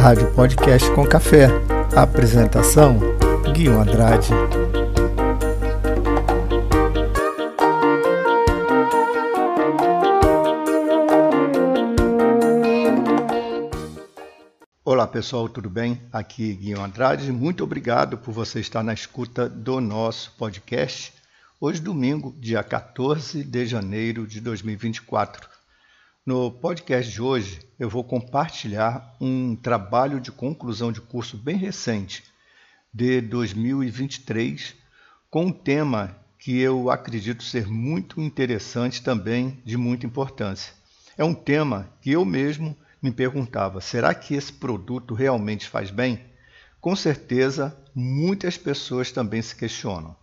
Rádio Podcast com Café. Apresentação: Guilherme Andrade. Olá pessoal, tudo bem? Aqui Guilherme Andrade. Muito obrigado por você estar na escuta do nosso podcast. Hoje, domingo, dia 14 de janeiro de 2024. No podcast de hoje, eu vou compartilhar um trabalho de conclusão de curso bem recente, de 2023, com um tema que eu acredito ser muito interessante também de muita importância. É um tema que eu mesmo me perguntava: será que esse produto realmente faz bem? Com certeza, muitas pessoas também se questionam.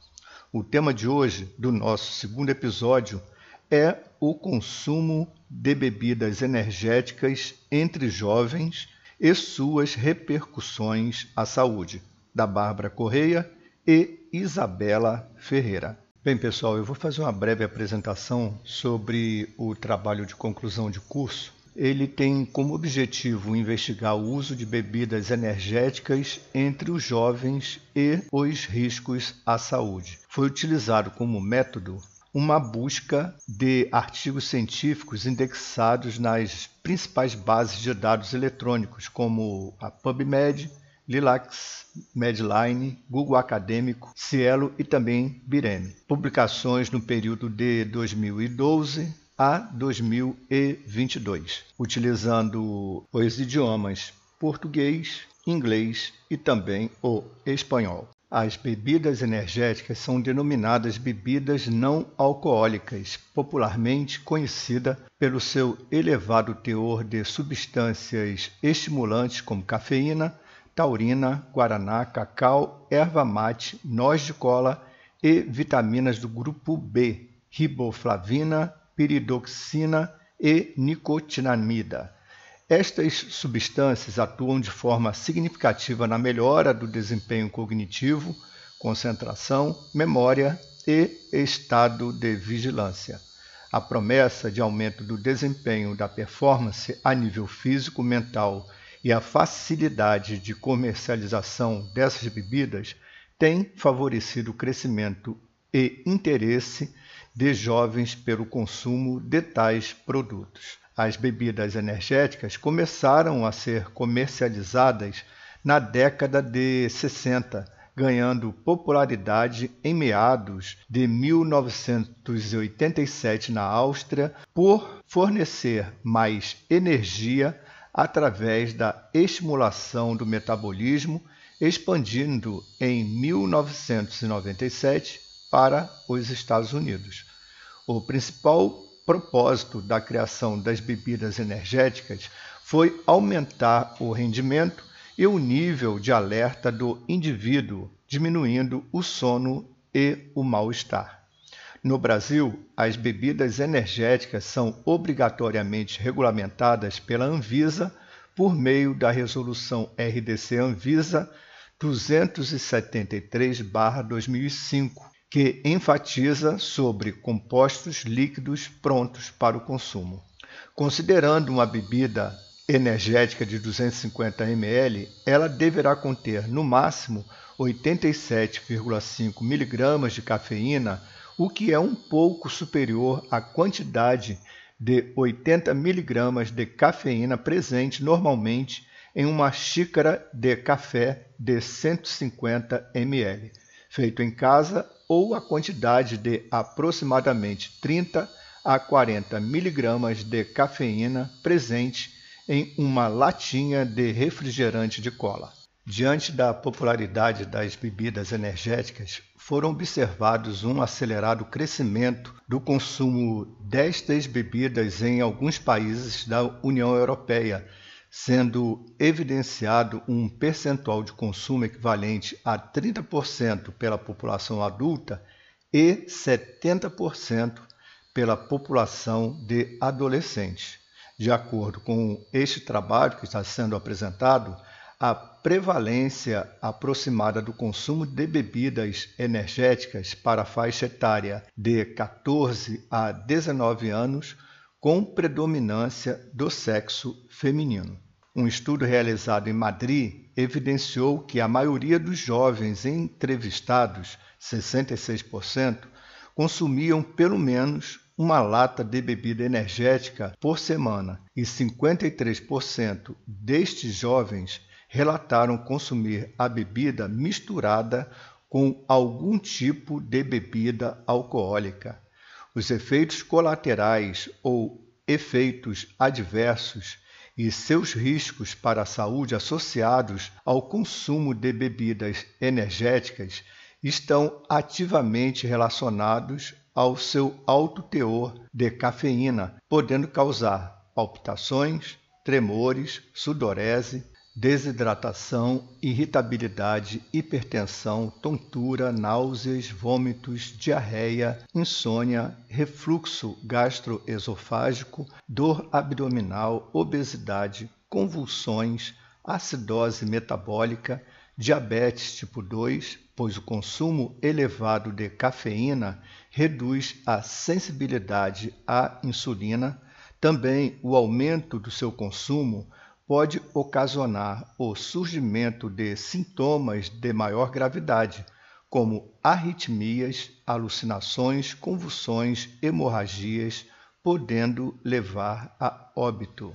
O tema de hoje, do nosso segundo episódio, é o consumo de bebidas energéticas entre jovens e suas repercussões à saúde, da Bárbara Correia e Isabela Ferreira. Bem, pessoal, eu vou fazer uma breve apresentação sobre o trabalho de conclusão de curso. Ele tem como objetivo investigar o uso de bebidas energéticas entre os jovens e os riscos à saúde. Foi utilizado como método uma busca de artigos científicos indexados nas principais bases de dados eletrônicos, como a PubMed, Lilacs, Medline, Google Acadêmico, Cielo e também Bireme. Publicações no período de 2012 a 2022, utilizando os idiomas português, inglês e também o espanhol. As bebidas energéticas são denominadas bebidas não alcoólicas, popularmente conhecida pelo seu elevado teor de substâncias estimulantes como cafeína, taurina, guaraná, cacau, erva mate, noz de cola e vitaminas do grupo B, riboflavina, piridoxina e nicotinamida. Estas substâncias atuam de forma significativa na melhora do desempenho cognitivo, concentração, memória e estado de vigilância. A promessa de aumento do desempenho da performance a nível físico, mental e a facilidade de comercialização dessas bebidas tem favorecido o crescimento e interesse de jovens pelo consumo de tais produtos. As bebidas energéticas começaram a ser comercializadas na década de 60, ganhando popularidade em meados de 1987 na Áustria por fornecer mais energia através da estimulação do metabolismo, expandindo em 1997 para os Estados Unidos. O principal propósito da criação das bebidas energéticas foi aumentar o rendimento e o nível de alerta do indivíduo, diminuindo o sono e o mal-estar. No Brasil, as bebidas energéticas são obrigatoriamente regulamentadas pela Anvisa por meio da resolução RDC Anvisa 273/2005, que enfatiza sobre compostos líquidos prontos para o consumo. Considerando uma bebida energética de 250 ml, ela deverá conter no máximo 87,5 mg de cafeína, o que é um pouco superior à quantidade de 80 mg de cafeína presente normalmente em uma xícara de café de 150 ml, feito em casa ou a quantidade de aproximadamente 30 a 40 miligramas de cafeína presente em uma latinha de refrigerante de cola. Diante da popularidade das bebidas energéticas, foram observados um acelerado crescimento do consumo destas bebidas em alguns países da União Europeia, sendo evidenciado um percentual de consumo equivalente a 30% pela população adulta e 70% pela população de adolescentes. De acordo com este trabalho que está sendo apresentado, a prevalência aproximada do consumo de bebidas energéticas para a faixa etária de 14 a 19 anos com predominância do sexo feminino. Um estudo realizado em Madrid evidenciou que a maioria dos jovens entrevistados, 66%, consumiam pelo menos uma lata de bebida energética por semana e 53% destes jovens relataram consumir a bebida misturada com algum tipo de bebida alcoólica. Os efeitos colaterais ou efeitos adversos e seus riscos para a saúde associados ao consumo de bebidas energéticas estão ativamente relacionados ao seu alto teor de cafeína, podendo causar palpitações, tremores, sudorese, desidratação, irritabilidade, hipertensão, tontura, náuseas, vômitos, diarreia, insônia, refluxo gastroesofágico, dor abdominal, obesidade, convulsões, acidose metabólica, diabetes tipo 2, pois o consumo elevado de cafeína reduz a sensibilidade à insulina, também o aumento do seu consumo pode ocasionar o surgimento de sintomas de maior gravidade, como arritmias, alucinações, convulsões, hemorragias, podendo levar a óbito.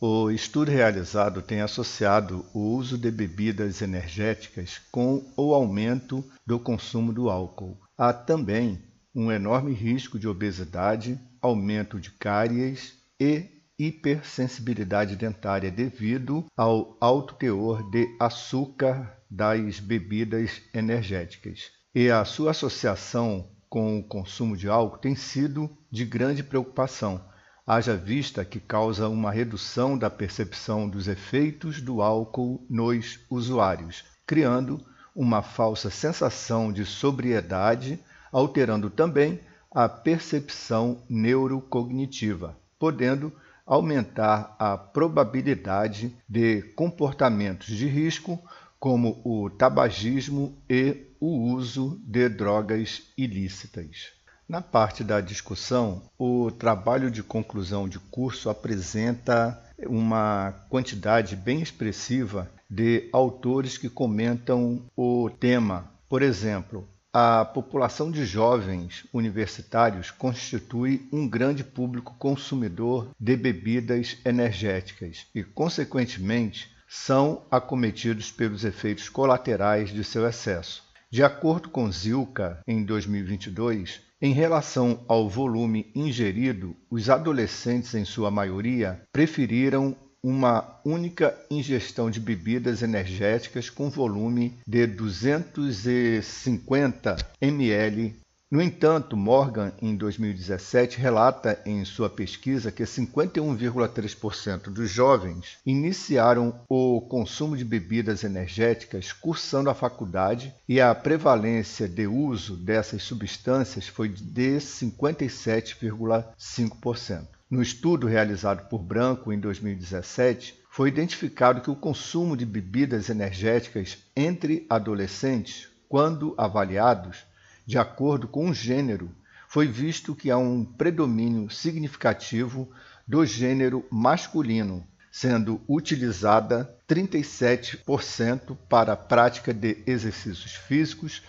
O estudo realizado tem associado o uso de bebidas energéticas com o aumento do consumo do álcool. Há também um enorme risco de obesidade, aumento de cáries e hipersensibilidade dentária devido ao alto teor de açúcar das bebidas energéticas. E a sua associação com o consumo de álcool tem sido de grande preocupação, haja vista que causa uma redução da percepção dos efeitos do álcool nos usuários, criando uma falsa sensação de sobriedade, alterando também a percepção neurocognitiva, podendo aumentar a probabilidade de comportamentos de risco, como o tabagismo e o uso de drogas ilícitas. Na parte da discussão, o trabalho de conclusão de curso apresenta uma quantidade bem expressiva de autores que comentam o tema. Por exemplo, a população de jovens universitários constitui um grande público consumidor de bebidas energéticas e, consequentemente, são acometidos pelos efeitos colaterais de seu excesso. De acordo com Zilka, em 2022, em relação ao volume ingerido, os adolescentes, em sua maioria, preferiram uma única ingestão de bebidas energéticas com volume de 250 ml. No entanto, Morgan, em 2017, relata em sua pesquisa que 51,3% dos jovens iniciaram o consumo de bebidas energéticas cursando a faculdade e a prevalência de uso dessas substâncias foi de 57,5%. No estudo realizado por Branco em 2017, foi identificado que o consumo de bebidas energéticas entre adolescentes, quando avaliados de acordo com o gênero, foi visto que há um predomínio significativo do gênero masculino, sendo utilizada 37% para a prática de exercícios físicos,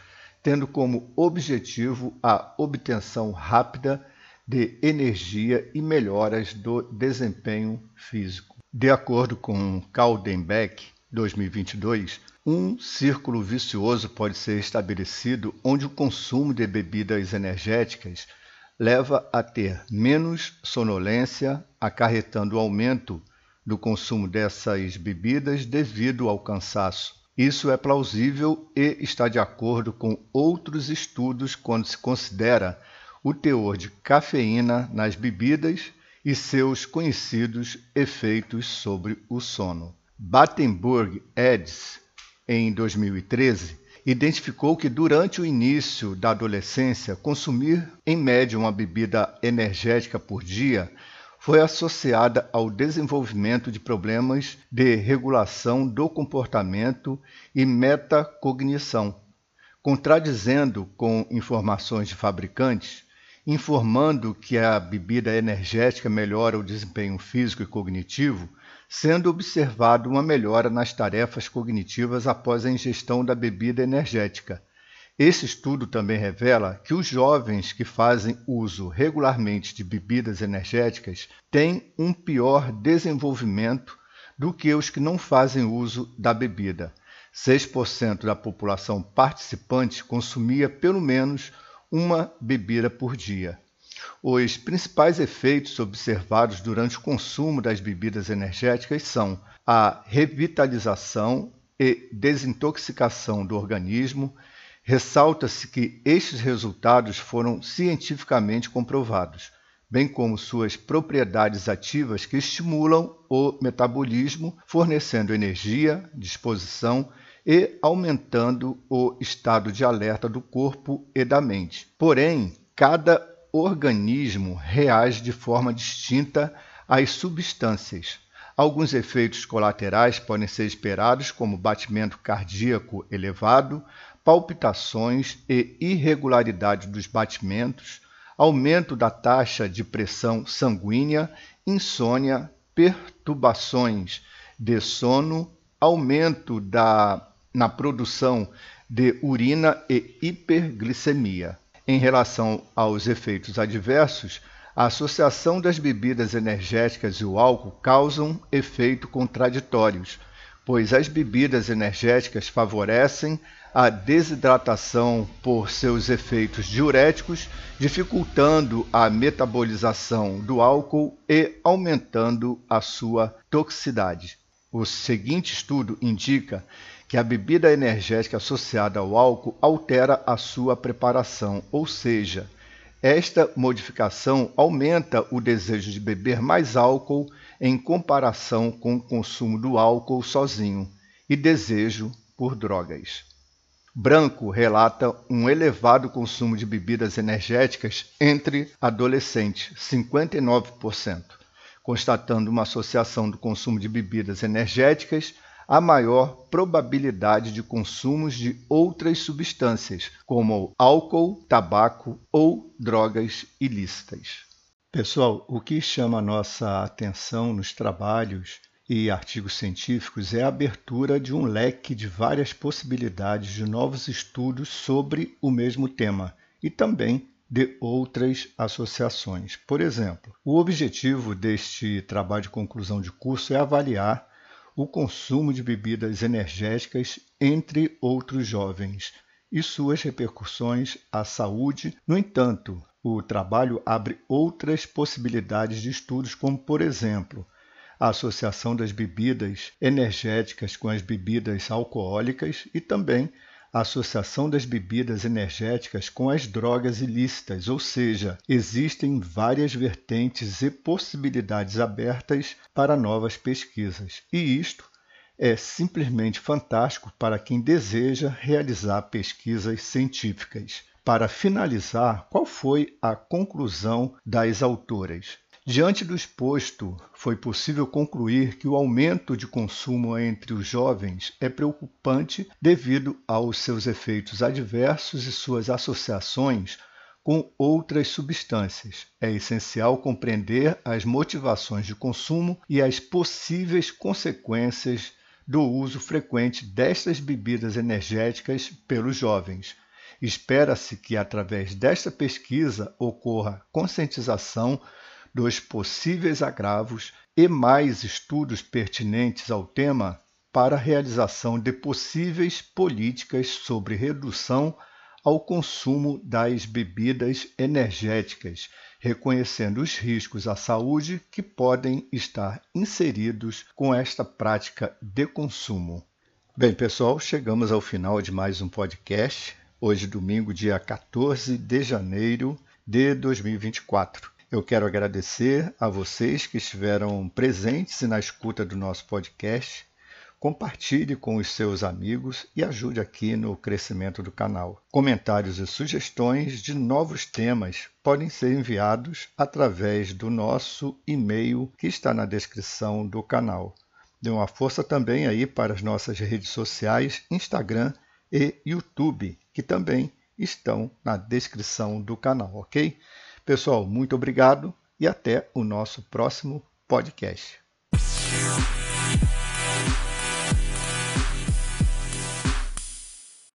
tendo como objetivo a obtenção rápida de energia e melhoras do desempenho físico. De acordo com Caldenbeck, 2022, um círculo vicioso pode ser estabelecido onde o consumo de bebidas energéticas leva a ter menos sonolência, acarretando o aumento do consumo dessas bebidas devido ao cansaço. Isso é plausível e está de acordo com outros estudos quando se considera o teor de cafeína nas bebidas e seus conhecidos efeitos sobre o sono. Battenberg Eds, em 2013, identificou que durante o início da adolescência, consumir em média uma bebida energética por dia foi associada ao desenvolvimento de problemas de regulação do comportamento e metacognição, contradizendo com informações de fabricantes informando que a bebida energética melhora o desempenho físico e cognitivo, sendo observado uma melhora nas tarefas cognitivas após a ingestão da bebida energética. Esse estudo também revela que os jovens que fazem uso regularmente de bebidas energéticas têm um pior desenvolvimento do que os que não fazem uso da bebida. 6% da população participante consumia pelo menos uma bebida por dia. Os principais efeitos observados durante o consumo das bebidas energéticas são a revitalização e desintoxicação do organismo. Ressalta-se que estes resultados foram cientificamente comprovados bem como suas propriedades ativas que estimulam o metabolismo, fornecendo energia, disposição e aumentando o estado de alerta do corpo e da mente. Porém, cada organismo reage de forma distinta às substâncias. Alguns efeitos colaterais podem ser esperados, como batimento cardíaco elevado, palpitações e irregularidade dos batimentos, aumento da taxa de pressão sanguínea, insônia, perturbações de sono, aumento da, na produção de urina e hiperglicemia. Em relação aos efeitos adversos, a associação das bebidas energéticas e o álcool causam efeitos contraditórios, pois as bebidas energéticas favorecem a desidratação por seus efeitos diuréticos, dificultando a metabolização do álcool e aumentando a sua toxicidade. O seguinte estudo indica que a bebida energética associada ao álcool altera a sua preparação, ou seja, esta modificação aumenta o desejo de beber mais álcool em comparação com o consumo do álcool sozinho e desejo por drogas. Branco relata um elevado consumo de bebidas energéticas entre adolescentes, 59%, constatando uma associação do consumo de bebidas energéticas à maior probabilidade de consumos de outras substâncias, como álcool, tabaco ou drogas ilícitas. Pessoal, o que chama a nossa atenção nos trabalhos e artigos científicos é a abertura de um leque de várias possibilidades de novos estudos sobre o mesmo tema e também de outras associações. Por exemplo, o objetivo deste trabalho de conclusão de curso é avaliar o consumo de bebidas energéticas entre outros jovens e suas repercussões à saúde. No entanto, o trabalho abre outras possibilidades de estudos, como, por exemplo, a associação das bebidas energéticas com as bebidas alcoólicas e também a associação das bebidas energéticas com as drogas ilícitas, ou seja, existem várias vertentes e possibilidades abertas para novas pesquisas. E isto é simplesmente fantástico para quem deseja realizar pesquisas científicas. Para finalizar, qual foi a conclusão das autoras? Diante do exposto, foi possível concluir que o aumento de consumo entre os jovens é preocupante devido aos seus efeitos adversos e suas associações com outras substâncias. É essencial compreender as motivações de consumo e as possíveis consequências do uso frequente destas bebidas energéticas pelos jovens. Espera-se que, através desta pesquisa, ocorra conscientização dos possíveis agravos e mais estudos pertinentes ao tema para a realização de possíveis políticas sobre redução ao consumo das bebidas energéticas, reconhecendo os riscos à saúde que podem estar inseridos com esta prática de consumo. Bem, pessoal, chegamos ao final de mais um podcast. Hoje, domingo, dia 14 de janeiro de 2024. Eu quero agradecer a vocês que estiveram presentes na escuta do nosso podcast. Compartilhe com os seus amigos e ajude aqui no crescimento do canal. Comentários e sugestões de novos temas podem ser enviados através do nosso e-mail que está na descrição do canal. Dê uma força também aí para as nossas redes sociais, Instagram e YouTube, que também estão na descrição do canal, ok? Pessoal, muito obrigado e até o nosso próximo podcast.